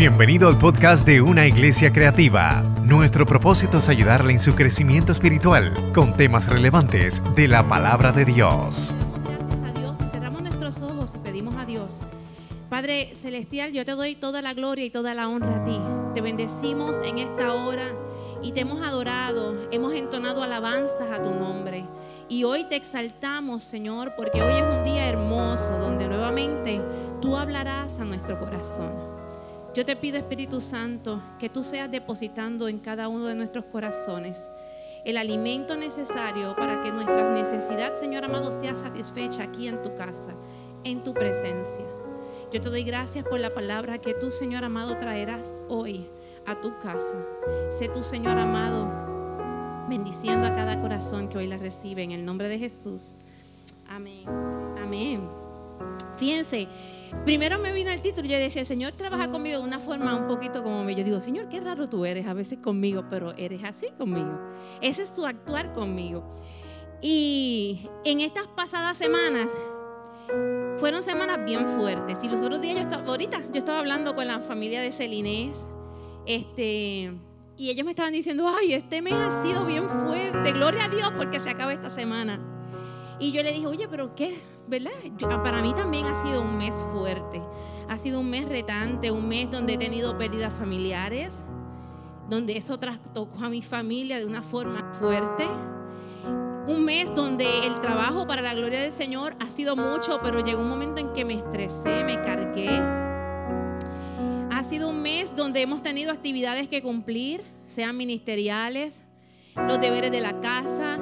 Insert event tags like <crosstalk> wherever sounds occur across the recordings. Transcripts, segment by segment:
Bienvenido al podcast de Una Iglesia Creativa. Nuestro propósito es ayudarle en su crecimiento espiritual con temas relevantes de la palabra de Dios. Gracias a Dios. Cerramos nuestros ojos y pedimos a Dios. Padre Celestial, yo te doy toda la gloria y toda la honra a ti. Te bendecimos en esta hora y te hemos adorado, hemos entonado alabanzas a tu nombre. Y hoy te exaltamos, Señor, porque hoy es un día hermoso donde nuevamente tú hablarás a nuestro corazón. Yo te pido, Espíritu Santo, que tú seas depositando en cada uno de nuestros corazones el alimento necesario para que nuestra necesidad, Señor amado, sea satisfecha aquí en tu casa, en tu presencia. Yo te doy gracias por la palabra que tú, Señor amado, traerás hoy a tu casa. Sé tú, Señor amado, bendiciendo a cada corazón que hoy la recibe en el nombre de Jesús. Amén. Amén. Fíjense, primero me vino el título yo decía, el Señor trabaja conmigo de una forma un poquito como me. Yo digo, Señor, qué raro tú eres a veces conmigo, pero eres así conmigo. Ese es su actuar conmigo. Y en estas pasadas semanas fueron semanas bien fuertes. Y los otros días yo estaba, ahorita yo estaba hablando con la familia de Celinés, este y ellos me estaban diciendo, ay, este mes ha sido bien fuerte, gloria a Dios porque se acaba esta semana. Y yo le dije, oye, pero ¿qué? ¿Verdad? para mí también ha sido un mes fuerte. Ha sido un mes retante, un mes donde he tenido pérdidas familiares, donde eso trastocó a mi familia de una forma fuerte. Un mes donde el trabajo para la gloria del Señor ha sido mucho, pero llegó un momento en que me estresé, me cargué ha sido un mes donde hemos tenido actividades que cumplir, sean ministeriales, los deberes de la casa.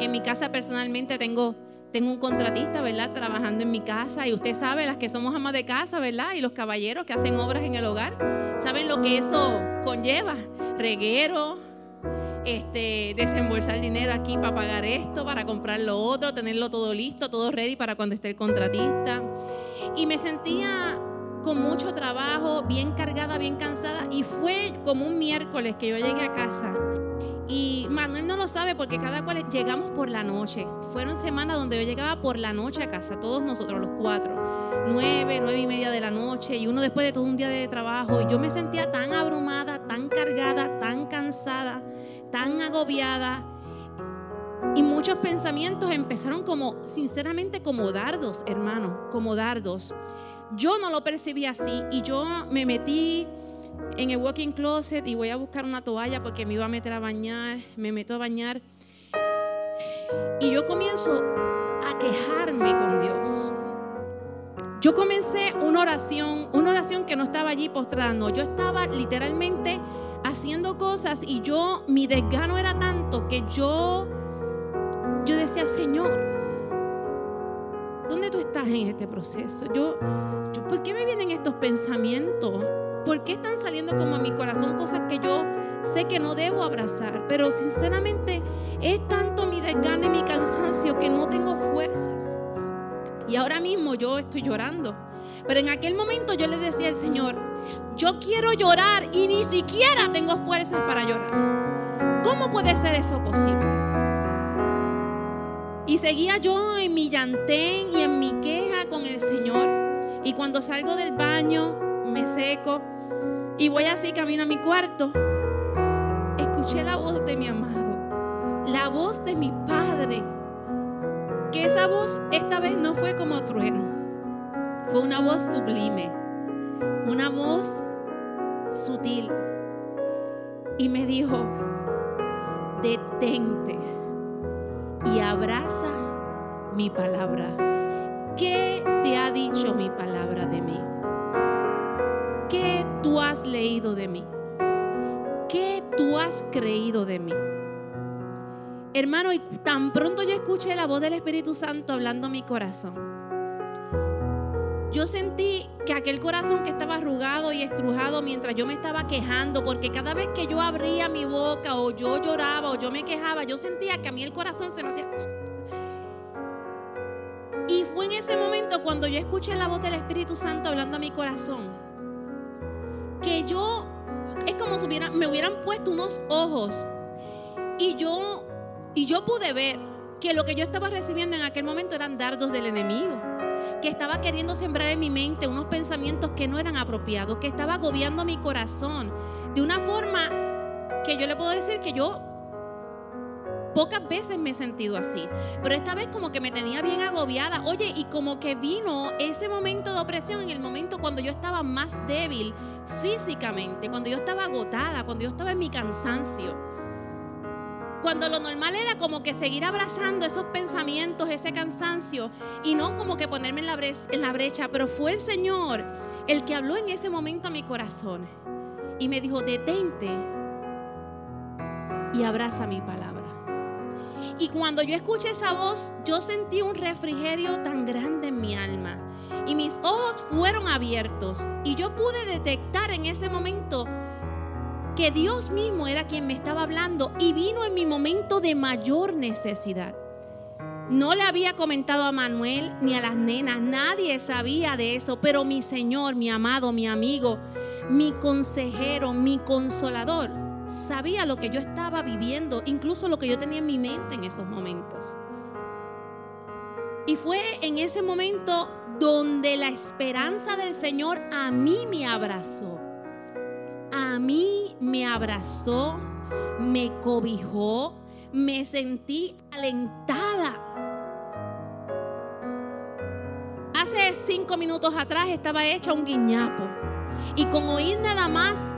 En mi casa personalmente tengo, tengo un contratista, ¿verdad? Trabajando en mi casa. Y usted sabe, las que somos amas de casa, ¿verdad? Y los caballeros que hacen obras en el hogar, saben lo que eso conlleva. Reguero, este, desembolsar dinero aquí para pagar esto, para comprar lo otro, tenerlo todo listo, todo ready para cuando esté el contratista. Y me sentía con mucho trabajo, bien cargada, bien cansada. Y fue como un miércoles que yo llegué a casa. Y Manuel no lo sabe porque cada cual llegamos por la noche. Fueron semanas donde yo llegaba por la noche a casa, todos nosotros, los cuatro. Nueve, nueve y media de la noche y uno después de todo un día de trabajo. Y yo me sentía tan abrumada, tan cargada, tan cansada, tan agobiada. Y muchos pensamientos empezaron como, sinceramente, como dardos, hermano, como dardos. Yo no lo percibí así y yo me metí en el walking closet y voy a buscar una toalla porque me iba a meter a bañar, me meto a bañar y yo comienzo a quejarme con Dios. Yo comencé una oración, una oración que no estaba allí postrando, yo estaba literalmente haciendo cosas y yo mi desgano era tanto que yo yo decía, "Señor, ¿Dónde tú estás en este proceso? Yo, yo, ¿Por qué me vienen estos pensamientos? ¿Por qué están saliendo como a mi corazón cosas que yo sé que no debo abrazar? Pero sinceramente es tanto mi desgane y mi cansancio que no tengo fuerzas. Y ahora mismo yo estoy llorando. Pero en aquel momento yo le decía al Señor, yo quiero llorar y ni siquiera tengo fuerzas para llorar. ¿Cómo puede ser eso posible? Y seguía yo en mi llantén y en mi queja con el Señor. Y cuando salgo del baño, me seco y voy así camino a mi cuarto, escuché la voz de mi amado, la voz de mi Padre. Que esa voz esta vez no fue como trueno, fue una voz sublime, una voz sutil. Y me dijo, detente y abraza mi palabra. ¿Qué te ha dicho mi palabra de mí? ¿Qué tú has leído de mí? ¿Qué tú has creído de mí? Hermano, y tan pronto yo escuché la voz del Espíritu Santo hablando a mi corazón yo sentí que aquel corazón que estaba arrugado y estrujado mientras yo me estaba quejando, porque cada vez que yo abría mi boca o yo lloraba o yo me quejaba, yo sentía que a mí el corazón se me hacía... Y fue en ese momento cuando yo escuché la voz del Espíritu Santo hablando a mi corazón, yo, es como si me hubieran puesto unos ojos. Y yo, y yo pude ver que lo que yo estaba recibiendo en aquel momento eran dardos del enemigo que estaba queriendo sembrar en mi mente unos pensamientos que no eran apropiados, que estaba agobiando mi corazón. De una forma que yo le puedo decir que yo Pocas veces me he sentido así, pero esta vez como que me tenía bien agobiada. Oye, y como que vino ese momento de opresión en el momento cuando yo estaba más débil físicamente, cuando yo estaba agotada, cuando yo estaba en mi cansancio. Cuando lo normal era como que seguir abrazando esos pensamientos, ese cansancio, y no como que ponerme en la, brecha, pero fue el Señor el que habló en ese momento a mi corazón y me dijo, detente y abraza mi palabra. Y cuando yo escuché esa voz, yo sentí un refrigerio tan grande en mi alma. Y mis ojos fueron abiertos. Y yo pude detectar en ese momento que Dios mismo era quien me estaba hablando y vino en mi momento de mayor necesidad. No le había comentado a Manuel ni a las nenas, nadie sabía de eso, pero mi Señor, mi amado, mi amigo, mi consejero, mi consolador, sabía lo que yo estaba viviendo, incluso lo que yo tenía en mi mente en esos momentos. Y fue en ese momento donde la esperanza del Señor a mí me abrazó a mí me abrazó, me cobijó, me sentí alentada. Hace cinco minutos atrás estaba hecha un guiñapo y con oír nada más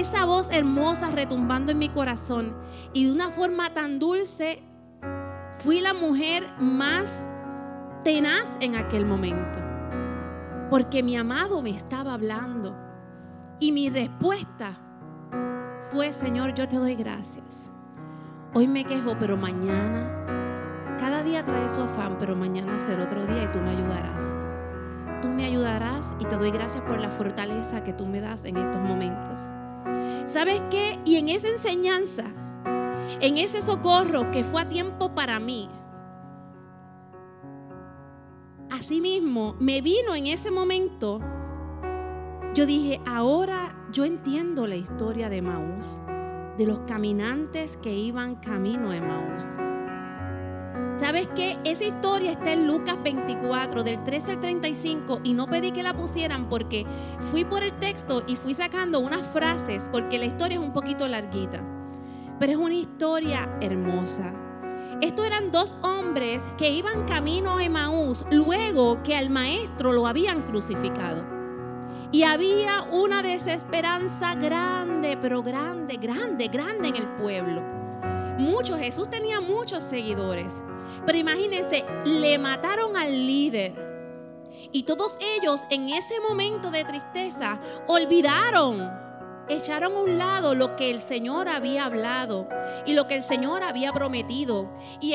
esa voz hermosa retumbando en mi corazón y de una forma tan dulce, fui la mujer más tenaz en aquel momento, porque mi amado me estaba hablando y mi respuesta fue, Señor, yo te doy gracias. Hoy me quejo, pero mañana, cada día trae su afán, pero mañana será otro día y tú me ayudarás. Tú me ayudarás y te doy gracias por la fortaleza que tú me das en estos momentos. ¿Sabes qué? Y en esa enseñanza, en ese socorro que fue a tiempo para mí, asimismo me vino en ese momento yo dije, ahora yo entiendo la historia de Maús, de los caminantes que iban camino de Maús. ¿Sabes qué? Esa historia está en Lucas 24, del 13 al 35, y no pedí que la pusieran porque fui por el texto y fui sacando unas frases, porque la historia es un poquito larguita, pero es una historia hermosa. Estos eran dos hombres que iban camino a Maús luego que al maestro lo habían crucificado. Y había una desesperanza grande, pero grande, grande, grande en el pueblo. Muchos, Jesús tenía muchos seguidores. Pero imagínense, le mataron al líder. Y todos ellos en ese momento de tristeza olvidaron echaron a un lado lo que el Señor había hablado y lo que el Señor había prometido. Y,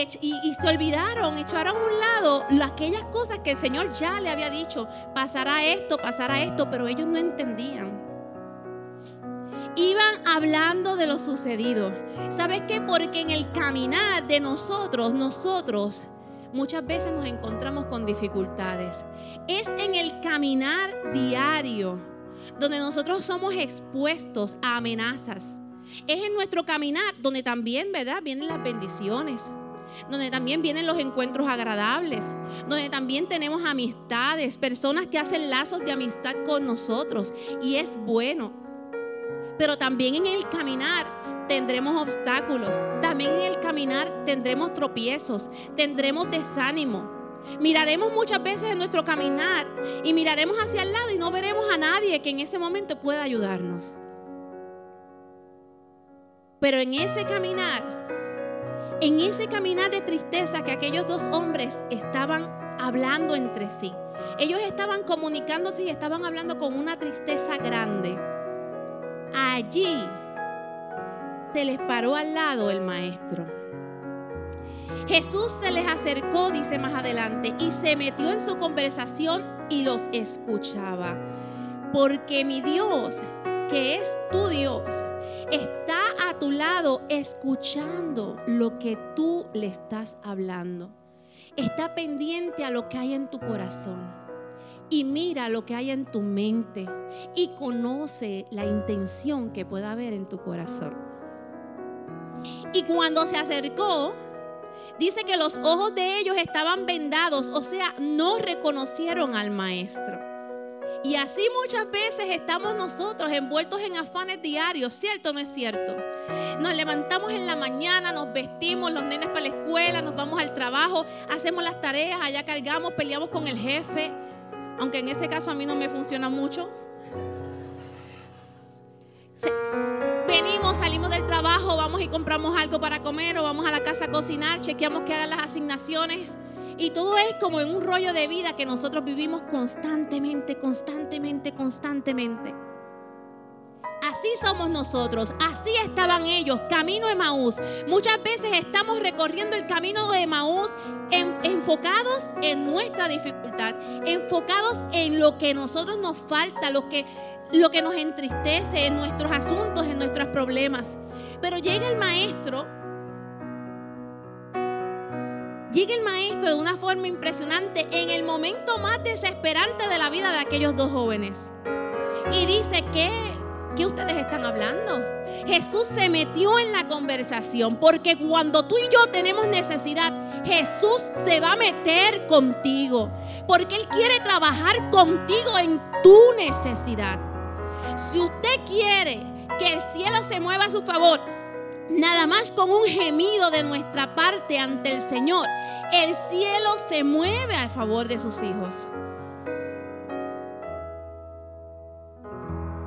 se olvidaron, echaron a un lado aquellas cosas que el Señor ya le había dicho. Pasará esto, pasará esto, pero ellos no entendían. Iban hablando de lo sucedido. ¿Sabes qué? Porque en el caminar de nosotros, nosotros muchas veces nos encontramos con dificultades. Es en el caminar diario donde nosotros somos expuestos a amenazas. Es en nuestro caminar donde también, ¿verdad? Vienen las bendiciones donde también vienen los encuentros agradables, donde también tenemos amistades, personas que hacen lazos de amistad con nosotros y es bueno. Pero también en el caminar tendremos obstáculos, también en el caminar tendremos tropiezos, tendremos desánimo. Miraremos muchas veces en nuestro caminar y miraremos hacia el lado y no veremos a nadie que en ese momento pueda ayudarnos. Pero en ese caminar, en ese caminar de tristeza que aquellos dos hombres estaban hablando entre sí, ellos estaban comunicándose y estaban hablando con una tristeza grande. Allí se les paró al lado el maestro. Jesús se les acercó, dice más adelante, y se metió en su conversación y los escuchaba. Porque mi Dios, que es tu Dios, está a tu lado escuchando lo que tú le estás hablando. Está pendiente a lo que hay en tu corazón. Y mira lo que hay en tu mente. Y conoce la intención que pueda haber en tu corazón. Y cuando se acercó, Dice que los ojos de ellos estaban vendados, o sea, no reconocieron al maestro. Y así muchas veces estamos nosotros envueltos en afanes diarios, ¿cierto o no es cierto? Nos levantamos en la mañana, nos vestimos, los nenes para la escuela, nos vamos al trabajo, hacemos las tareas, allá cargamos, peleamos con el jefe, aunque en ese caso a mí no me funciona mucho. venimos, salimos del trabajo, vamos y compramos algo para comer o vamos a la casa a cocinar, chequeamos que hagan las asignaciones. Y todo es como en un rollo de vida que nosotros vivimos constantemente, constantemente, constantemente. Así somos nosotros, así estaban ellos, camino de Maús. Muchas veces estamos recorriendo el camino de Maús enfocados en nuestra dificultad, enfocados en lo que a nosotros nos falta, lo que, lo que nos entristece, en nuestros asuntos, en nuestros problemas. Pero llega el maestro Llega el maestro de una forma impresionante en el momento más desesperante de la vida de aquellos dos jóvenes. Y dice, ¿qué, ¿qué ustedes están hablando? Jesús se metió en la conversación porque cuando tú y yo tenemos necesidad, Jesús se va a meter contigo. Porque Él quiere trabajar contigo en tu necesidad. Si usted quiere que el cielo se mueva a su favor, Nada más con un gemido de nuestra parte ante el Señor, el cielo se mueve a favor de sus hijos.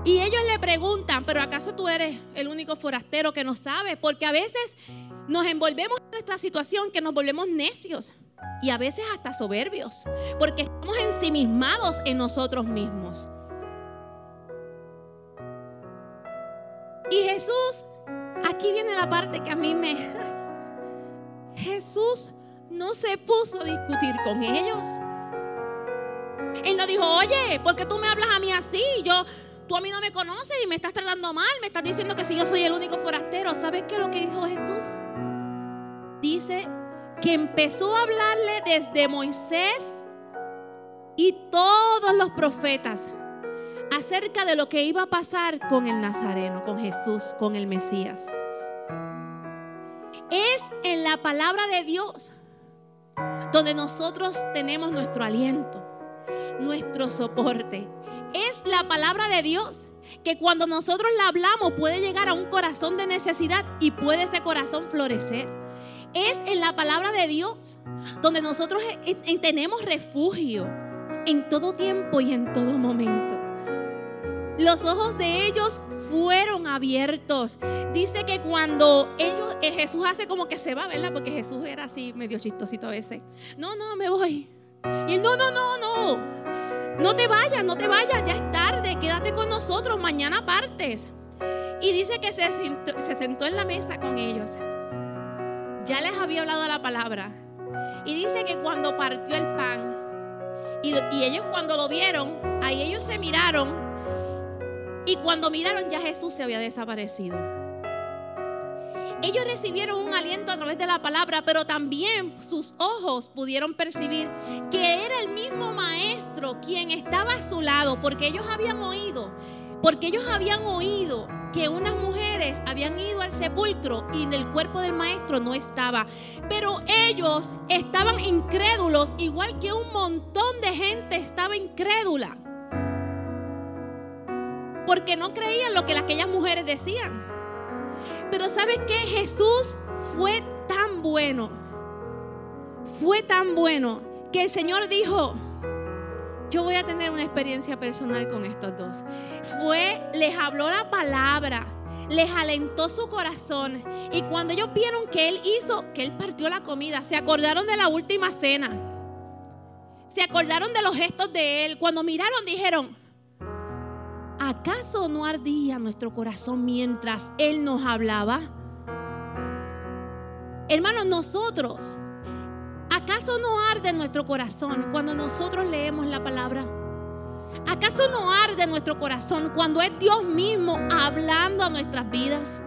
Y ellos le preguntan, pero ¿acaso tú eres el único forastero que no sabe? Porque a veces nos envolvemos en nuestra situación que nos volvemos necios y a veces hasta soberbios, porque estamos ensimismados en nosotros mismos. Y Jesús Aquí viene la parte que a mí me... <laughs> Jesús no se puso a discutir con ellos. Él no dijo, oye, ¿por qué tú me hablas a mí así? Yo, tú a mí no me conoces y me estás tratando mal, me estás diciendo que si yo soy el único forastero. ¿Sabes qué es lo que dijo Jesús? Dice que empezó a hablarle desde Moisés y todos los profetas acerca de lo que iba a pasar con el Nazareno, con Jesús, con el Mesías. Es en la palabra de Dios donde nosotros tenemos nuestro aliento, nuestro soporte. Es la palabra de Dios que cuando nosotros la hablamos puede llegar a un corazón de necesidad y puede ese corazón florecer. Es en la palabra de Dios donde nosotros eh, eh, tenemos refugio en todo tiempo y en todo momento. Los ojos de ellos fueron abiertos. Dice que cuando ellos, eh, Jesús hace como que se va, ¿verdad? Porque Jesús era así, medio chistosito a veces. No, no, me voy. Y no, no, no, no. No te vayas, no te vayas, ya es tarde, quédate con nosotros, mañana partes. Y dice que se sentó, se sentó en la mesa con ellos. Ya les había hablado la palabra. Y dice que cuando partió el pan, y, y ellos cuando lo vieron, ahí ellos se miraron y cuando miraron ya Jesús se había desaparecido. Ellos recibieron un aliento a través de la palabra, pero también sus ojos pudieron percibir que era el mismo maestro quien estaba a su lado, porque ellos habían oído, porque ellos habían oído que unas mujeres habían ido al sepulcro y en el cuerpo del maestro no estaba. Pero ellos estaban incrédulos, igual que un montón de gente estaba incrédula porque no creían lo que aquellas mujeres decían. Pero ¿sabes qué? Jesús fue tan bueno, fue tan bueno que el Señor dijo, yo voy a tener una experiencia personal con estos dos. Fue, les habló la palabra, les alentó su corazón. Y cuando ellos vieron que Él hizo, que Él partió la comida, se acordaron de la última cena. Se acordaron de los gestos de Él. Cuando miraron dijeron, ¿acaso no ardía nuestro corazón mientras Él nos hablaba? Hermanos, nosotros, ¿acaso no arde nuestro corazón cuando nosotros leemos la palabra? ¿Acaso no arde nuestro corazón cuando es Dios mismo hablando a nuestras vidas?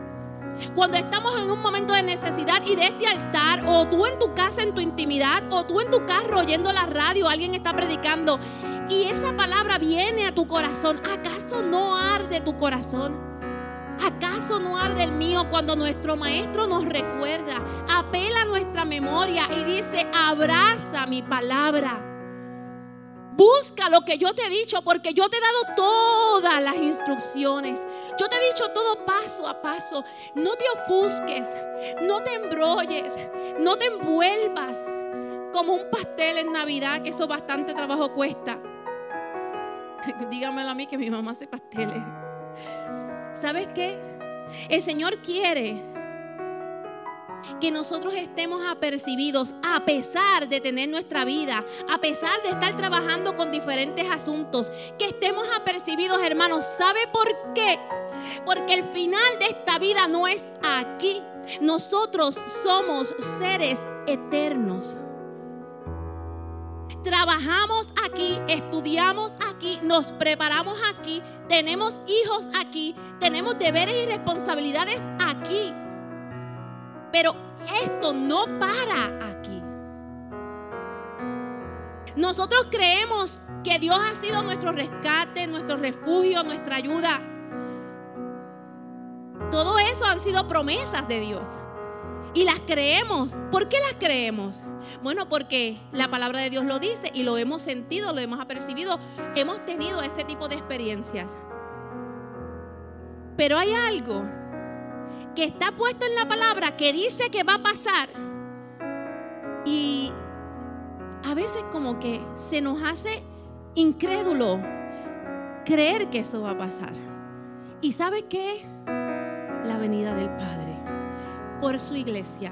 Cuando estamos en un momento de necesidad y de este altar, o tú en tu casa en tu intimidad, o tú en tu carro oyendo la radio, alguien está predicando y esa palabra viene a tu corazón, ¿acaso no arde tu corazón? ¿Acaso no arde el mío cuando nuestro maestro nos recuerda, apela a nuestra memoria y dice, abraza mi palabra? Busca lo que yo te he dicho porque yo te he dado todas las instrucciones. Yo te he dicho todo paso a paso. No te ofusques, no te embrolles, no te envuelvas como un pastel en Navidad, que eso bastante trabajo cuesta. <laughs> Dígamelo a mí que mi mamá hace pasteles. ¿Sabes qué? El Señor quiere que nosotros estemos apercibidos a pesar de tener nuestra vida, a pesar de estar trabajando con diferentes asuntos, que estemos apercibidos, hermanos. ¿Sabe por qué? Porque el final de esta vida no es aquí. Nosotros somos seres eternos. Trabajamos aquí, estudiamos aquí, nos preparamos aquí, tenemos hijos aquí, tenemos deberes y responsabilidades aquí. Pero esto no para aquí. Nosotros creemos que Dios ha sido nuestro rescate, nuestro refugio, nuestra ayuda. Todo eso han sido promesas de Dios. Y las creemos. ¿Por qué las creemos? Bueno, porque la palabra de Dios lo dice y lo hemos sentido, lo hemos apercibido, hemos tenido ese tipo de experiencias. Pero hay algo que está puesto en la palabra que dice que va a pasar. Y a veces como que se nos hace incrédulo creer que eso va a pasar. ¿Y sabe qué? La venida del Padre por su iglesia,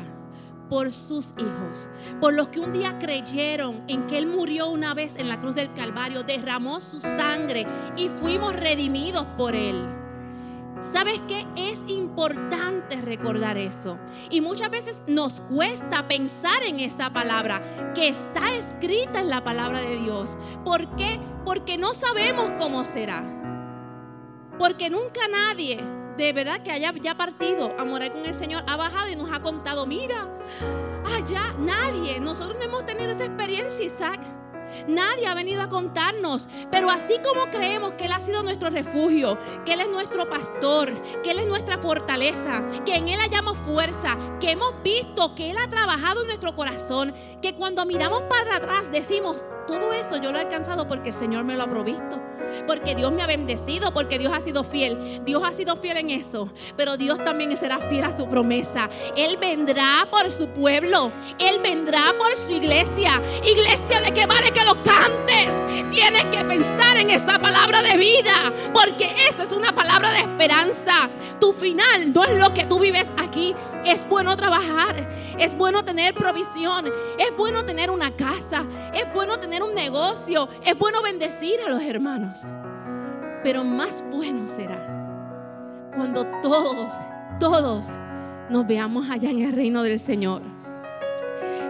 por sus hijos, por los que un día creyeron en que Él murió una vez en la cruz del Calvario, derramó su sangre y fuimos redimidos por Él. ¿Sabes qué? Es importante recordar eso. Y muchas veces nos cuesta pensar en esa palabra que está escrita en la palabra de Dios. ¿Por qué? Porque no sabemos cómo será. Porque nunca nadie de verdad que haya ya partido a morar con el Señor ha bajado y nos ha contado, mira, allá nadie, nosotros no hemos tenido esa experiencia, Isaac. Nadie ha venido a contarnos. Pero así como creemos que Él ha sido nuestro refugio, que Él es nuestro pastor, que Él es nuestra fortaleza, que en Él hallamos fuerza, que hemos visto que Él ha trabajado en nuestro corazón, que cuando miramos para atrás decimos, todo eso yo lo he alcanzado porque el Señor me lo ha provisto. Porque Dios me ha bendecido, porque Dios ha sido fiel. Dios ha sido fiel en eso. Pero Dios también será fiel a su promesa. Él vendrá por su pueblo. Él vendrá por su iglesia. Iglesia de que vale que cantes. Tienes que pensar en esta palabra de vida. Porque esa es una palabra de esperanza. Tu final no es lo que tú vives aquí. Es bueno trabajar. Es bueno tener provisión. Es bueno tener una casa. Es bueno tener un negocio, es bueno bendecir a los hermanos. Pero más bueno será cuando todos, todos nos veamos allá en el reino del Señor.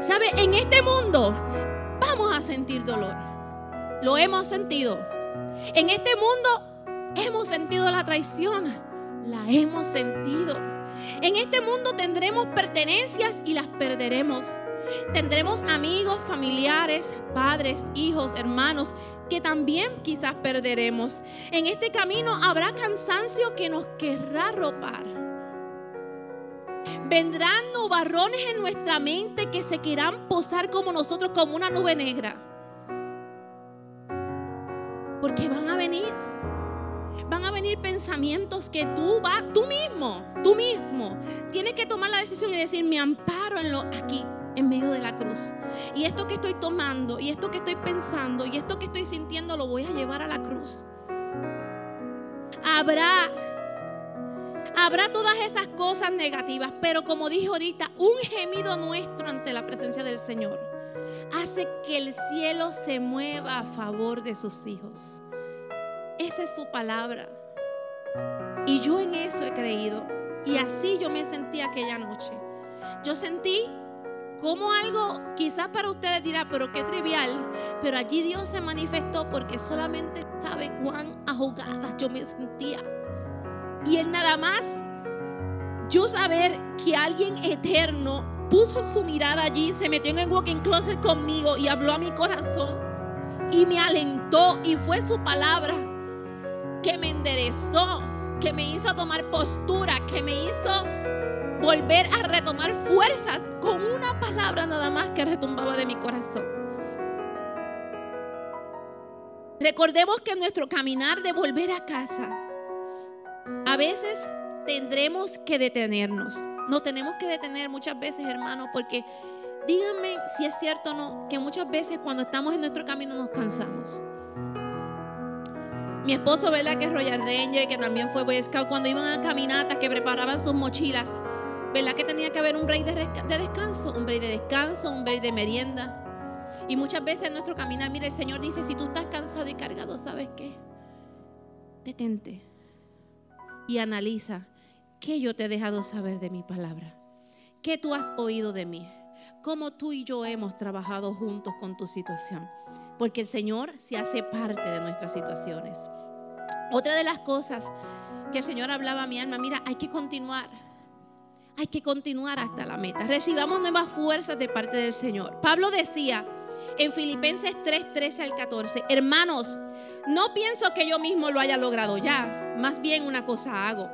¿Sabe? En este mundo vamos a sentir dolor. Lo hemos sentido. En este mundo hemos sentido la traición. La hemos sentido. En este mundo tendremos pertenencias y las perderemos. Tendremos amigos, familiares, padres, hijos, hermanos que también quizás perderemos. En este camino habrá cansancio que nos querrá ropar. Vendrán nubarrones en nuestra mente que se querrán posar como nosotros, como una nube negra. Porque van a venir. Van a venir pensamientos que tú vas, tú mismo, tú mismo, tienes que tomar la decisión y decir, me amparo en lo aquí en medio de la cruz. Y esto que estoy tomando, y esto que estoy pensando, y esto que estoy sintiendo, lo voy a llevar a la cruz. Habrá, habrá todas esas cosas negativas, pero como dije ahorita, un gemido nuestro ante la presencia del Señor hace que el cielo se mueva a favor de sus hijos. Esa es su palabra. Y yo en eso he creído. Y así yo me sentí aquella noche. Yo sentí como algo quizás para ustedes dirá, pero qué trivial, pero allí Dios se manifestó porque solamente sabe cuán ahogada yo me sentía. Y él nada más, yo saber que alguien eterno puso su mirada allí, se metió en el walking closet conmigo y habló a mi corazón y me alentó y fue su palabra que me enderezó que me hizo tomar postura, que me hizo volver a retomar fuerzas con una palabra nada más que retumbaba de mi corazón. Recordemos que nuestro caminar de volver a casa, a veces tendremos que detenernos. No tenemos que detener muchas veces, hermanos, porque díganme si es cierto o no, que muchas veces cuando estamos en nuestro camino nos cansamos. Mi esposo, ¿verdad? Que es Royal Ranger, que también fue Boy Scout, cuando iban a caminatas, que preparaban sus mochilas, ¿verdad? Que tenía que haber un break de, de descanso, un break de descanso, un break de merienda. Y muchas veces en nuestro caminar, mira, el Señor dice, si tú estás cansado y cargado, ¿sabes qué? Detente y analiza qué yo te he dejado saber de mi palabra, qué tú has oído de mí, cómo tú y yo hemos trabajado juntos con tu situación, porque el Señor se hace parte de nuestras situaciones. Otra de las cosas que el Señor hablaba a mi alma, mira, hay que continuar. Hay que continuar hasta la meta. Recibamos nuevas fuerzas de parte del Señor. Pablo decía, en Filipenses 3, 13 al 14. Hermanos, no pienso que yo mismo lo haya logrado ya, más bien una cosa hago,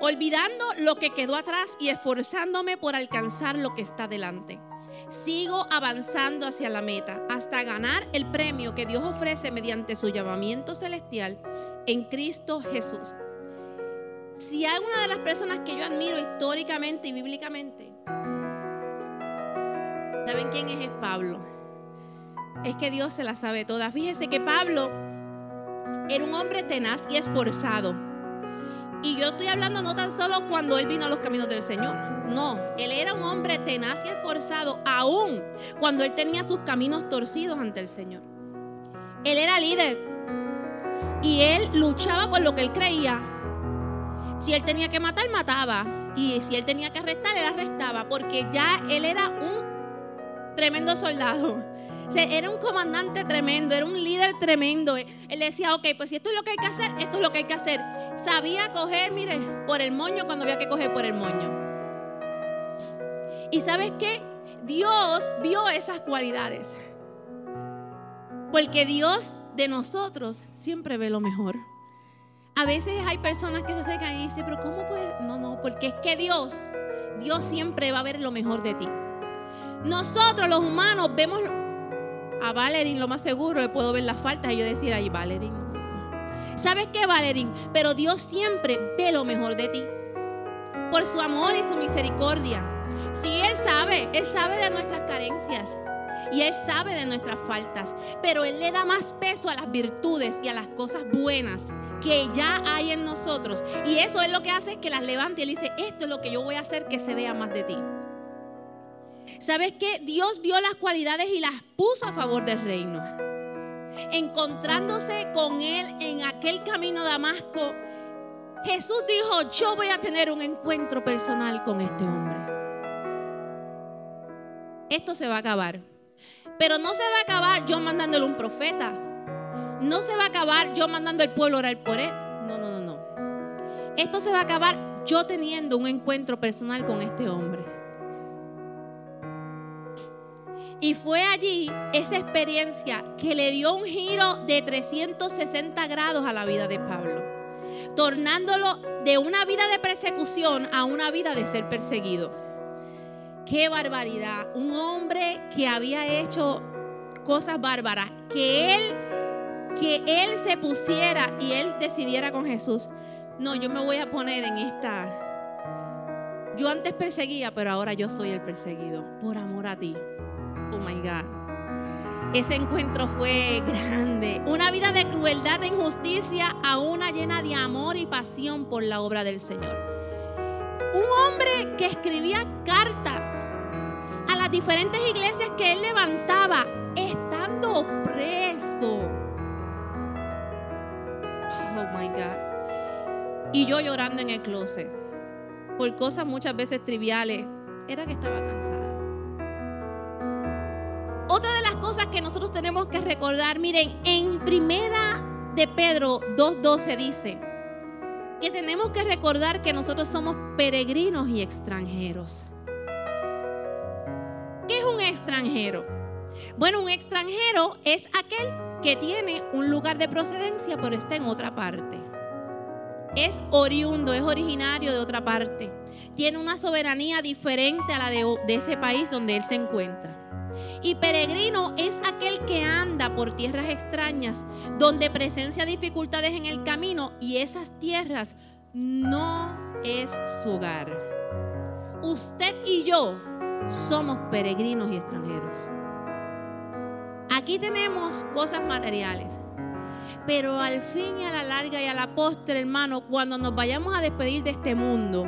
olvidando lo que quedó atrás y esforzándome por alcanzar lo que está delante. Sigo avanzando hacia la meta hasta ganar el premio que Dios ofrece mediante su llamamiento celestial en Cristo Jesús. Si hay una de las personas que yo admiro históricamente y bíblicamente, ¿saben quién es? Es Pablo es que Dios se la sabe toda. Fíjese que Pablo era un hombre tenaz y esforzado. Y yo estoy hablando no tan solo cuando él vino a los caminos del Señor. No, él era un hombre tenaz y esforzado aún cuando él tenía sus caminos torcidos ante el Señor. Él era líder y él luchaba por lo que él creía. Si él tenía que matar, mataba. Y si él tenía que arrestar, él arrestaba. Porque ya él era un tremendo soldado era un comandante tremendo, era un líder tremendo. Él decía, ok, pues si esto es lo que hay que hacer, esto es lo que hay que hacer. Sabía coger, mire, por el moño cuando había que coger por el moño. Y sabes qué? Dios vio esas cualidades. Porque Dios de nosotros siempre ve lo mejor. A veces hay personas que se acercan y dicen, pero ¿cómo puede? No, no, porque es que Dios, Dios siempre va a ver lo mejor de ti. Nosotros los humanos vemos a Valerín lo más seguro le puedo ver las faltas y yo decir, ay, Valerín. ¿Sabes qué, Valerín? Pero Dios siempre ve lo mejor de ti. Por su amor y su misericordia. Sí, Él sabe, Él sabe de nuestras carencias. Y Él sabe de nuestras faltas, pero Él le da más peso a las virtudes y a las cosas buenas que ya hay en nosotros. Y eso es lo que hace que las levante y Él dice, esto es lo que yo voy a hacer que se vea más de ti. ¿Sabes qué? Dios vio las cualidades y las puso a favor del reino. Encontrándose con él en aquel camino a Damasco, Jesús dijo, yo voy a tener un encuentro personal con este hombre. Esto se va a acabar. Pero no se va a acabar yo mandándole un profeta. No se va a acabar yo mandando al pueblo a orar por él. No, no, no, no. Esto se va a acabar yo teniendo un encuentro personal con este hombre. Y fue allí esa experiencia que le dio un giro de 360 grados a la vida de Pablo, tornándolo de una vida de persecución a una vida de ser perseguido. Qué barbaridad. Un hombre que había hecho cosas bárbaras, que él que él se pusiera y él decidiera con Jesús. No, yo me voy a poner en esta yo antes perseguía, pero ahora yo soy el perseguido por amor a ti. Oh my God. Ese encuentro fue grande. Una vida de crueldad e injusticia a una llena de amor y pasión por la obra del Señor. Un hombre que escribía cartas a las diferentes iglesias que él levantaba estando preso. Oh my God. Y yo llorando en el closet por cosas muchas veces triviales. Era que estaba cansada. Que nosotros tenemos que recordar, miren, en primera de Pedro 2.12 dice que tenemos que recordar que nosotros somos peregrinos y extranjeros. ¿Qué es un extranjero? Bueno, un extranjero es aquel que tiene un lugar de procedencia pero está en otra parte. es oriundo, es originario de otra parte. Tiene una soberanía diferente a la de ese país donde él se encuentra. Y peregrino es aquel que anda por tierras extrañas, donde presencia dificultades en el camino y esas tierras no es su hogar. Usted y yo somos peregrinos y extranjeros. Aquí tenemos cosas materiales. Pero al fin y a la larga y a la postre, hermano, cuando nos vayamos a despedir de este mundo,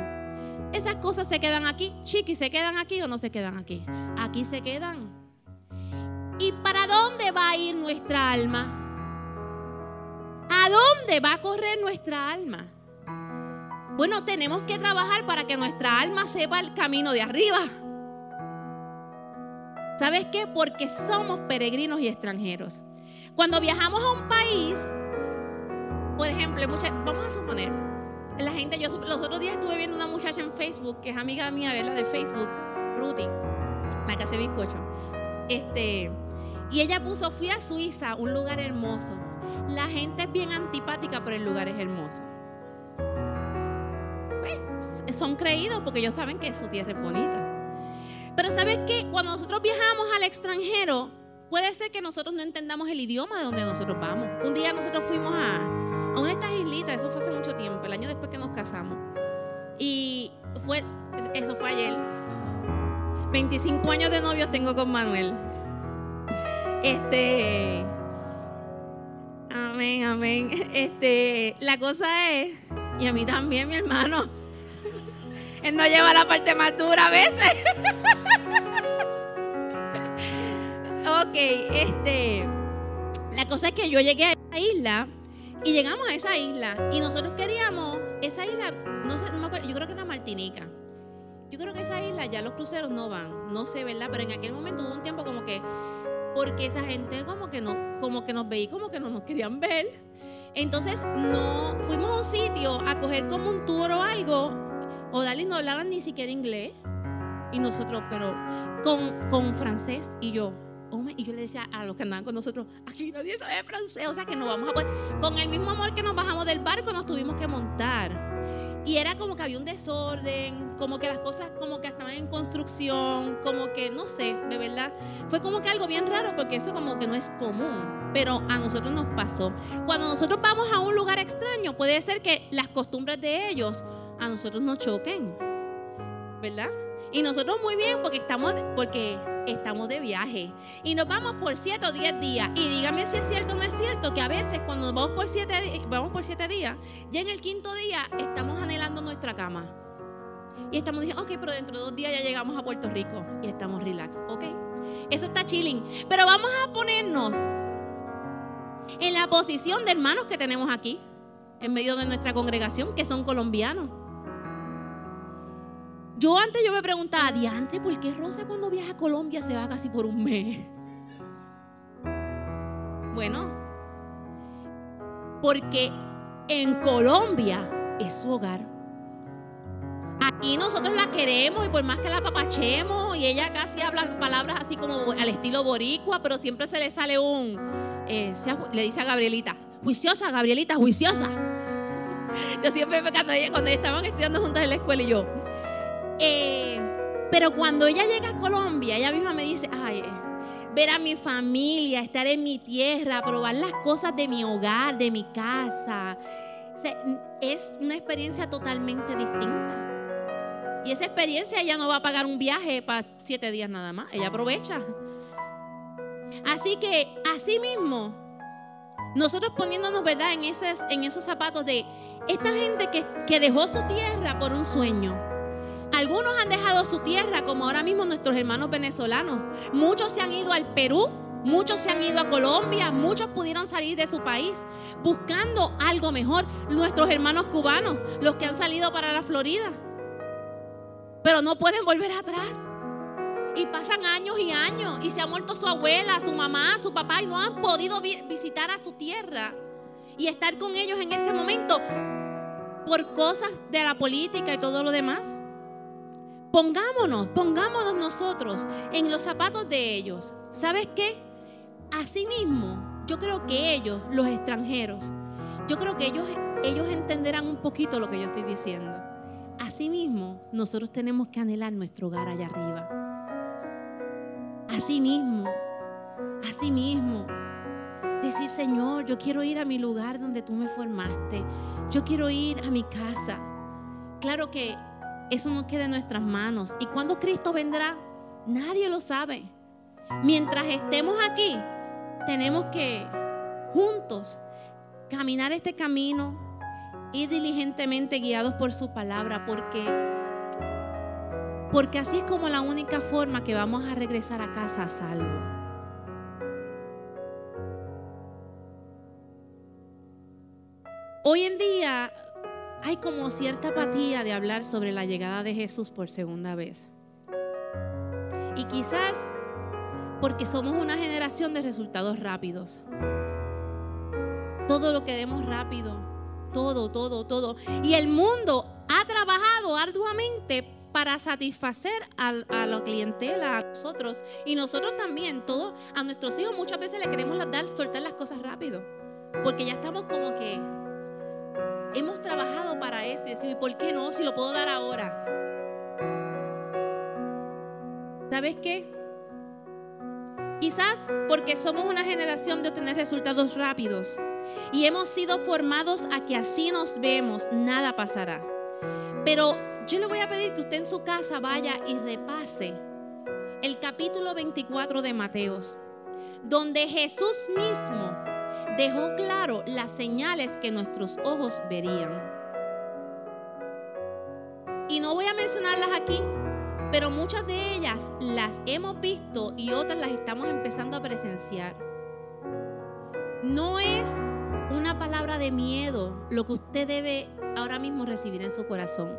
esas cosas se quedan aquí. Chiqui, ¿se quedan aquí o no se quedan aquí? Aquí se quedan. ¿Y para dónde va a ir nuestra alma? ¿A dónde va a correr nuestra alma? Bueno, tenemos que trabajar para que nuestra alma sepa el camino de arriba. ¿Sabes qué? Porque somos peregrinos y extranjeros. Cuando viajamos a un país, por ejemplo, vamos a suponer, la gente, yo los otros días estuve viendo una muchacha en Facebook, que es amiga mía, ¿verdad? De Facebook, Ruti, la que hace bizcocho. Este, y ella puso, fui a Suiza, un lugar hermoso. La gente es bien antipática, pero el lugar es hermoso. Pues, son creídos porque ellos saben que su tierra es bonita. Pero ¿sabes qué? Cuando nosotros viajamos al extranjero, puede ser que nosotros no entendamos el idioma de donde nosotros vamos. Un día nosotros fuimos a, a una de estas islitas, eso fue hace mucho tiempo, el año después que nos casamos. Y fue, eso fue ayer. 25 años de novios tengo con Manuel. Este. Amén, amén. Este, la cosa es, y a mí también, mi hermano. Él no lleva la parte más dura a veces. ok, este. La cosa es que yo llegué a esa isla y llegamos a esa isla y nosotros queríamos, esa isla, no sé, no me acuerdo, yo creo que era Martinica. Yo creo que esa isla ya los cruceros no van, no sé, ¿verdad? Pero en aquel momento hubo un tiempo como que porque esa gente como que no, como que nos veía como que no nos querían ver. Entonces no fuimos a un sitio a coger como un tour o algo. O Dali no hablaban ni siquiera inglés. Y nosotros, pero con, con francés y yo. Oh y yo le decía a los que andaban con nosotros, aquí nadie sabe francés, o sea que nos vamos a poder. Con el mismo amor que nos bajamos del barco, nos tuvimos que montar. Y era como que había un desorden, como que las cosas como que estaban en construcción, como que no sé, de verdad. Fue como que algo bien raro porque eso como que no es común, pero a nosotros nos pasó. Cuando nosotros vamos a un lugar extraño, puede ser que las costumbres de ellos a nosotros nos choquen, ¿verdad? Y nosotros muy bien porque estamos, porque estamos de viaje y nos vamos por siete o diez días. Y dígame si es cierto o no es cierto que a veces cuando vamos por siete, vamos por siete días, ya en el quinto día estamos anhelando nuestra cama. Y estamos diciendo, ok, pero dentro de dos días ya llegamos a Puerto Rico y estamos relax, ok. Eso está chilling. Pero vamos a ponernos en la posición de hermanos que tenemos aquí, en medio de nuestra congregación, que son colombianos. Yo antes yo me preguntaba, diante, ¿por qué Rosa cuando viaja a Colombia se va casi por un mes? Bueno, porque en Colombia es su hogar. Aquí nosotros la queremos y por más que la papachemos y ella casi habla palabras así como al estilo boricua, pero siempre se le sale un, eh, le dice a Gabrielita, juiciosa, Gabrielita, juiciosa. <laughs> Yo siempre cuando, cuando estaban estudiando juntas en la escuela y yo, eh, pero cuando ella llega a Colombia, ella misma me dice, ay, ver a mi familia, estar en mi tierra, probar las cosas de mi hogar, de mi casa, es una experiencia totalmente distinta. Y esa experiencia ella no va a pagar un viaje para siete días nada más, ella aprovecha. Así que, así mismo, nosotros poniéndonos, ¿verdad?, en esos, zapatos de esta gente que dejó su tierra por un sueño algunos han dejado su tierra, como ahora mismo nuestros hermanos venezolanos. Muchos se han ido al Perú, muchos se han ido a Colombia, muchos pudieron salir de su país buscando algo mejor. Nuestros hermanos cubanos, los que han salido para la Florida. Pero no pueden volver atrás. Y pasan años y años y se ha muerto su abuela, su mamá, su papá y no han podido visitar a su tierra y estar con ellos en ese momento por cosas de la política y todo lo demás. Pongámonos, pongámonos nosotros en los zapatos de ellos. ¿Sabes qué? Asimismo, yo creo que ellos, los extranjeros, yo creo que ellos ellos entenderán un poquito lo que yo estoy diciendo. Asimismo, nosotros tenemos que anhelar nuestro hogar allá arriba. Asimismo, asimismo, decir, Señor, yo quiero ir a mi lugar donde tú me formaste. Yo quiero ir a mi casa. Claro que eso no queda en nuestras manos. Y cuando Cristo vendrá, nadie lo sabe. Mientras estemos aquí, tenemos que juntos caminar este camino, ir diligentemente guiados por su palabra, porque porque así es como la única forma que vamos a regresar a casa a salvo. Hoy en día hay como cierta apatía de hablar sobre la llegada de Jesús por segunda vez. Y quizás porque somos una generación de resultados rápidos. Todo lo queremos rápido, todo, todo, todo. Y el mundo ha trabajado arduamente para satisfacer a, la clientela, a nosotros. Y nosotros también, todos, a nuestros hijos muchas veces le queremos dar, soltar las cosas rápido. Porque ya estamos como que hemos trabajado para eso y ¿y por qué no? Si lo puedo dar ahora. ¿Sabes qué? Quizás porque somos una generación de obtener resultados rápidos y hemos sido formados a que así nos vemos, nada pasará. Pero yo le voy a pedir que usted en su casa vaya y repase el capítulo 24 de Mateos, donde Jesús mismo dejó claro las señales que nuestros ojos verían. Y no voy a mencionarlas aquí, pero muchas de ellas las hemos visto y otras las estamos empezando a presenciar. No es una palabra de miedo lo que usted debe ahora mismo recibir en su corazón,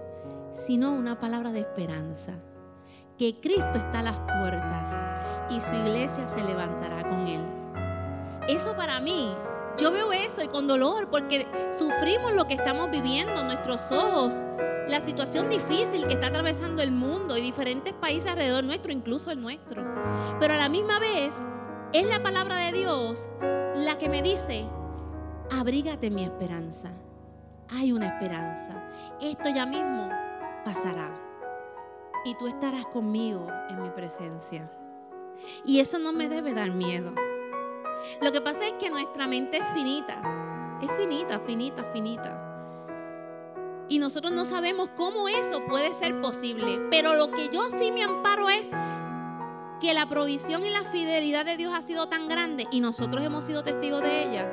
sino una palabra de esperanza. Que Cristo está a las puertas y su iglesia se levantará con él. Eso para mí yo veo eso y con dolor porque sufrimos lo que estamos viviendo, nuestros ojos, la situación difícil que está atravesando el mundo y diferentes países alrededor nuestro, incluso el nuestro. Pero a la misma vez es la palabra de Dios la que me dice, abrígate mi esperanza. Hay una esperanza. Esto ya mismo pasará. Y tú estarás conmigo en mi presencia. Y eso no me debe dar miedo. Lo que pasa es que nuestra mente es finita, es finita, finita, finita. Y nosotros no sabemos cómo eso puede ser posible. Pero lo que yo sí me amparo es que la provisión y la fidelidad de Dios ha sido tan grande y nosotros hemos sido testigos de ella,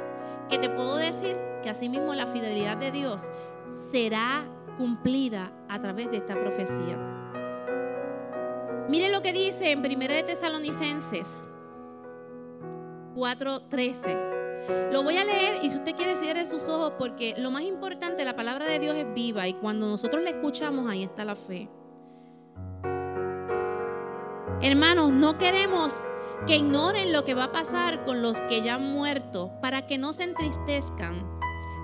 que te puedo decir que asimismo la fidelidad de Dios será cumplida a través de esta profecía. Mire lo que dice en 1 de Tesalonicenses 4:13. Lo voy a leer y si usted quiere cierre sus ojos porque lo más importante, la palabra de Dios es viva y cuando nosotros la escuchamos ahí está la fe. Hermanos, no queremos que ignoren lo que va a pasar con los que ya han muerto para que no se entristezcan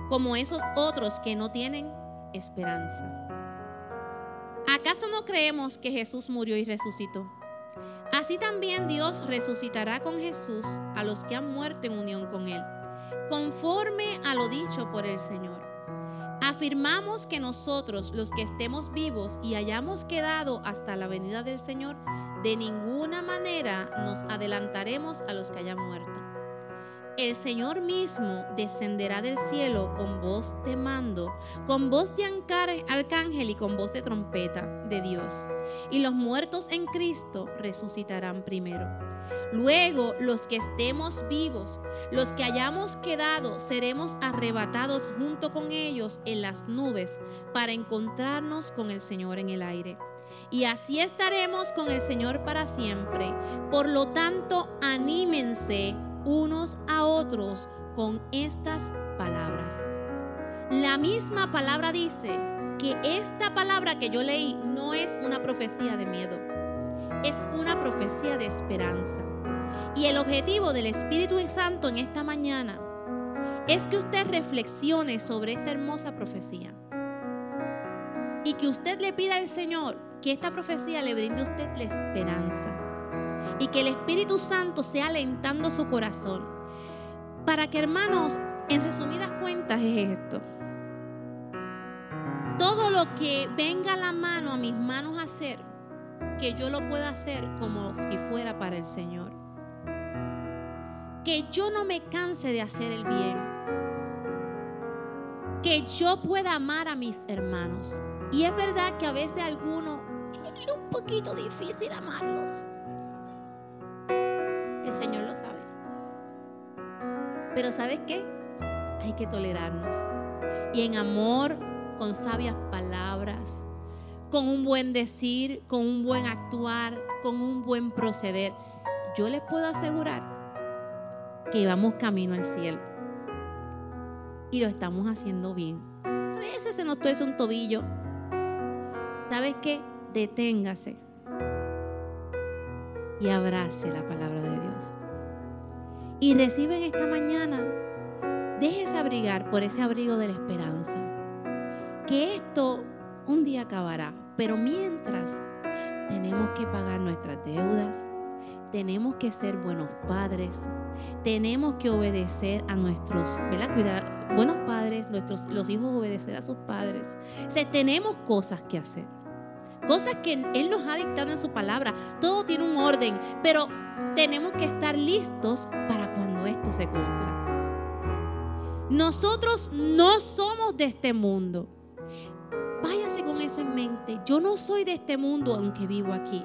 como esos otros que no tienen esperanza. ¿Acaso no creemos que Jesús murió y resucitó? Así también Dios resucitará con Jesús a los que han muerto en unión con Él, conforme a lo dicho por el Señor. Afirmamos que nosotros, los que estemos vivos y hayamos quedado hasta la venida del Señor, de ninguna manera nos adelantaremos a los que hayan muerto el Señor mismo descenderá del cielo con voz de mando, con voz de arcángel y con voz de trompeta de Dios. Y los muertos en Cristo resucitarán primero. Luego los que estemos vivos, los que hayamos quedado, seremos arrebatados junto con ellos en las nubes para encontrarnos con el Señor en el aire. Y así estaremos con el Señor para siempre. Por lo tanto, anímense unos a otros con estas palabras. La misma palabra dice que esta palabra que yo leí no es una profecía de miedo, es una profecía de esperanza. Y el objetivo del Espíritu Santo en esta mañana es que usted reflexione sobre esta hermosa profecía. Y que usted le pida al Señor que esta profecía le brinde a usted la esperanza y que el Espíritu Santo sea alentando su corazón. Para que, hermanos, en resumidas cuentas es esto. lo que venga a la mano, a mis manos hacer, que yo lo pueda hacer como si fuera para el Señor. Que yo no me canse de hacer el bien. Que yo pueda amar a mis hermanos. Y es verdad que a veces a algunos es un poquito difícil amarlos. Pero ¿sabes qué? Hay que tolerarnos. Y en amor, con sabias palabras, con un buen decir, con un buen actuar, con un buen proceder, yo les puedo asegurar que vamos camino al cielo. Y lo estamos haciendo bien. A veces se nos tuerce un tobillo. ¿Sabes qué? Deténgase y abrace la palabra de Dios. Y reciben esta mañana, déjese abrigar por ese abrigo de la esperanza. Que esto un día acabará pero mientras tenemos que pagar nuestras deudas, tenemos que ser buenos padres, tenemos que obedecer a nuestros. Cuidar, buenos padres, nuestros, los hijos obedecer a sus padres. Tenemos cosas que hacer, cosas que Él nos ha dictado en su palabra. Todo tiene un orden, pero tenemos que estar listos para cuando este se cumpla. Nosotros no somos de este mundo. Váyase con eso en mente. Yo no soy de este mundo aunque vivo aquí.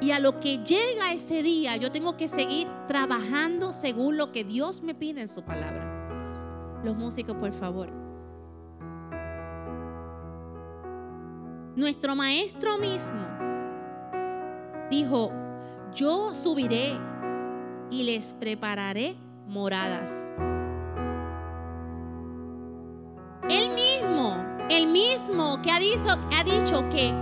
Y a lo que llega ese día, yo tengo que seguir trabajando según lo que Dios me pide en su palabra. Los músicos, por favor. Nuestro maestro mismo dijo, yo subiré y les prepararé moradas. Él mismo el mismo que ha dicho, ha dicho que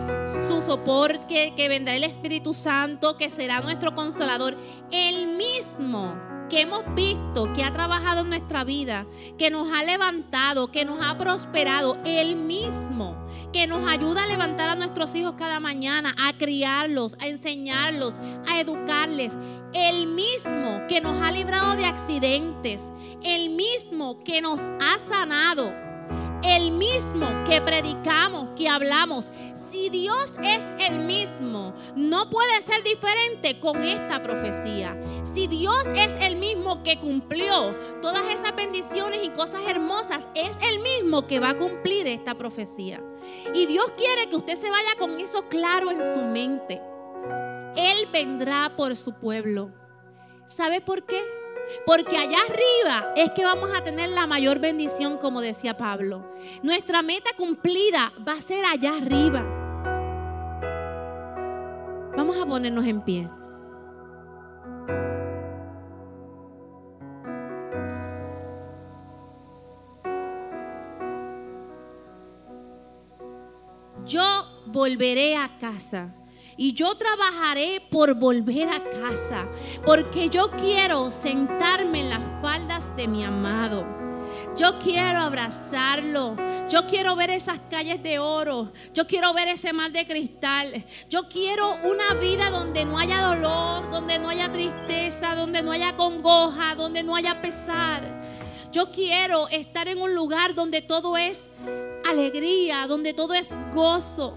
su soporte, que, vendrá el Espíritu Santo, que será nuestro consolador. El mismo que hemos visto, que ha trabajado en nuestra vida, que nos ha levantado, que nos ha prosperado, el mismo que nos ayuda a levantar a nuestros hijos cada mañana, a criarlos, a enseñarlos, a educarles, el mismo que nos ha librado de accidentes, el mismo que nos ha sanado el mismo que predicamos, que hablamos, si Dios es el mismo, no puede ser diferente con esta profecía. Si Dios es el mismo que cumplió todas esas bendiciones y cosas hermosas, es el mismo que va a cumplir esta profecía. Y Dios quiere que usted se vaya con eso claro en su mente. Él vendrá por su pueblo. ¿Sabe por qué? Porque allá arriba es que vamos a tener la mayor bendición, como decía Pablo. Nuestra meta cumplida va a ser allá arriba. Vamos a ponernos en pie. Yo volveré a casa y yo trabajaré por volver a casa, porque yo quiero sentarme en las faldas de mi amado. Yo quiero abrazarlo. Yo quiero ver esas calles de oro. Yo quiero ver ese mar de cristal. Yo quiero una vida donde no haya dolor, donde no haya tristeza, donde no haya congoja, donde no haya pesar. Yo quiero estar en un lugar donde todo es alegría, donde todo es gozo.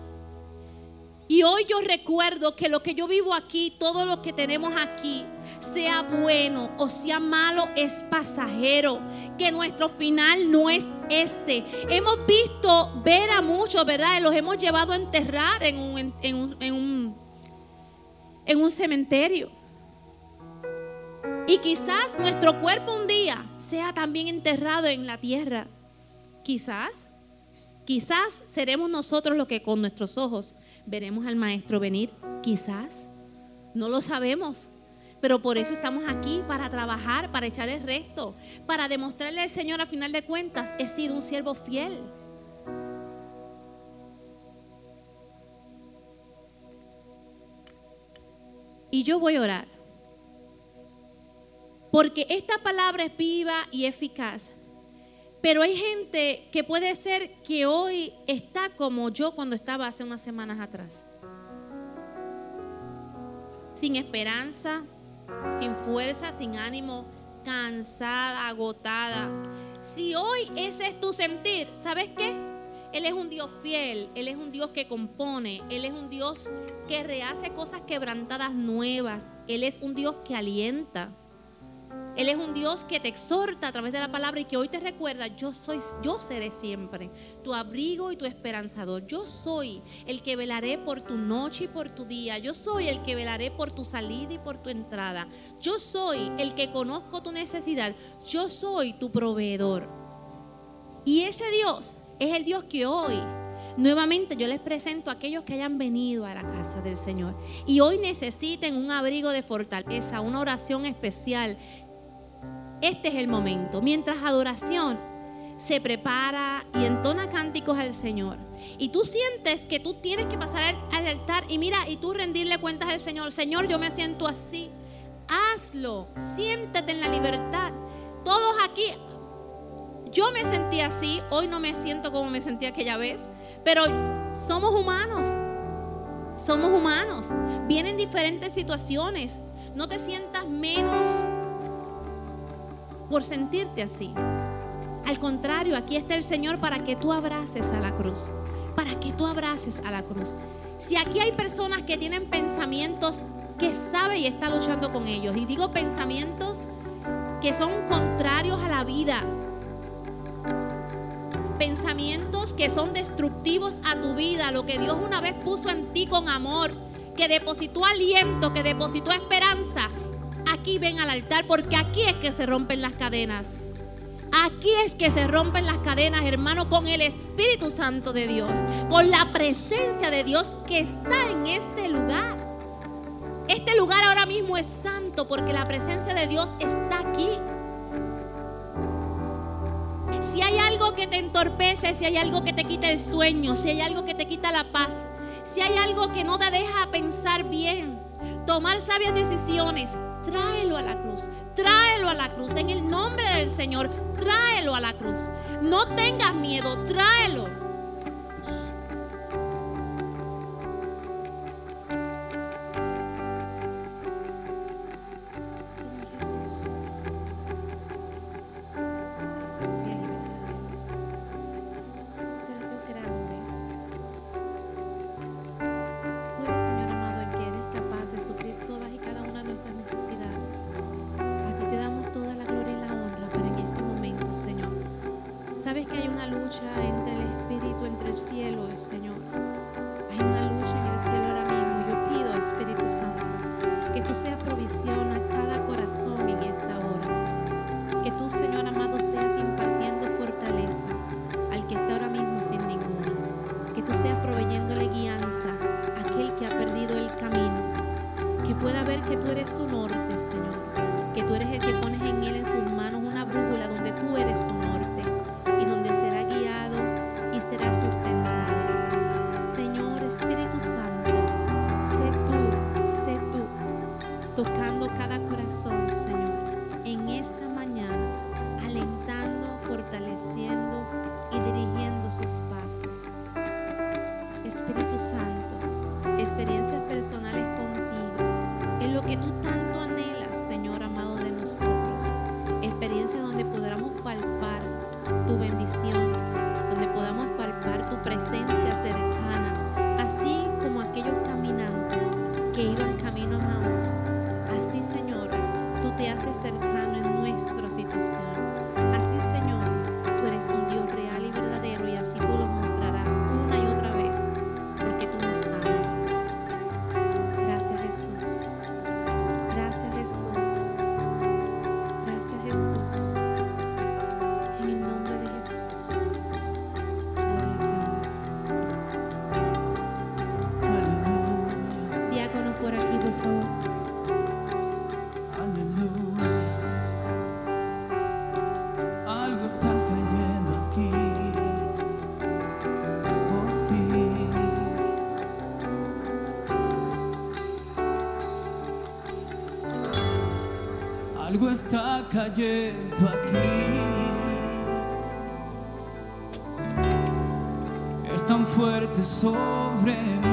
Y hoy yo recuerdo que lo que yo vivo aquí, todo lo que tenemos aquí, sea bueno o sea malo, es pasajero. Que nuestro final no es este. Hemos visto ver a muchos, ¿verdad? Los hemos llevado a enterrar en un, en un, en un, en un cementerio. Y quizás nuestro cuerpo un día sea también enterrado en la tierra. Quizás. Quizás seremos nosotros los que con nuestros ojos veremos al Maestro venir. Quizás. No lo sabemos. Pero por eso estamos aquí, para trabajar, para echar el resto, para demostrarle al Señor a final de cuentas, he sido un siervo fiel. Y yo voy a orar. Porque esta palabra es viva y eficaz pero hay gente que puede ser que hoy está como yo cuando estaba hace unas semanas atrás. Sin esperanza, sin fuerza, sin ánimo, cansada, agotada. Si hoy ese es tu sentir, ¿sabes qué? Él es un Dios fiel, Él es un Dios que compone, Él es un Dios que rehace cosas quebrantadas nuevas, Él es un Dios que alienta. Él es un Dios que te exhorta a través de la palabra y que hoy te recuerda, yo soy, yo seré siempre tu abrigo y tu esperanzador. Yo soy el que velaré por tu noche y por tu día. Yo soy el que velaré por tu salida y por tu entrada. Yo soy el que conozco tu necesidad. Yo soy tu proveedor. Y ese Dios es el Dios que hoy Nuevamente yo les presento a aquellos que hayan venido a la casa del Señor y hoy necesiten un abrigo de fortaleza, una oración especial. Este es el momento. Mientras adoración se prepara y entona cánticos al Señor. Y tú sientes que tú tienes que pasar al altar y mira, y tú rendirle cuentas al Señor. Señor, yo me siento así. Hazlo. Siéntate en la libertad. Todos aquí yo me sentí así, hoy no me siento como me sentí aquella vez, pero somos humanos. Somos humanos. Vienen diferentes situaciones. No te sientas menos por sentirte así. Al contrario, aquí está el Señor para que tú abraces a la cruz. Para que tú abraces a la cruz. Si aquí hay personas que tienen pensamientos que sabe y está luchando con ellos, y digo pensamientos que son contrarios a la vida, pensamientos que son destructivos a tu vida, lo que Dios una vez puso en ti con amor, que depositó aliento, que depositó esperanza, aquí ven al altar porque aquí es que se rompen las cadenas. Aquí es que se rompen las cadenas, hermano, con el Espíritu Santo de Dios, con la presencia de Dios que está en este lugar. Este lugar ahora mismo es santo porque la presencia de Dios está aquí. Si hay algo que te entorpece, si hay algo que te quita el sueño, si hay algo que te quita la paz, si hay algo que no te deja pensar bien, tomar sabias decisiones, tráelo a la cruz, tráelo a la cruz. En el nombre del Señor, tráelo a la cruz. No tengas miedo, tráelo. Está cayendo aquí. Es tan fuerte sobre mí.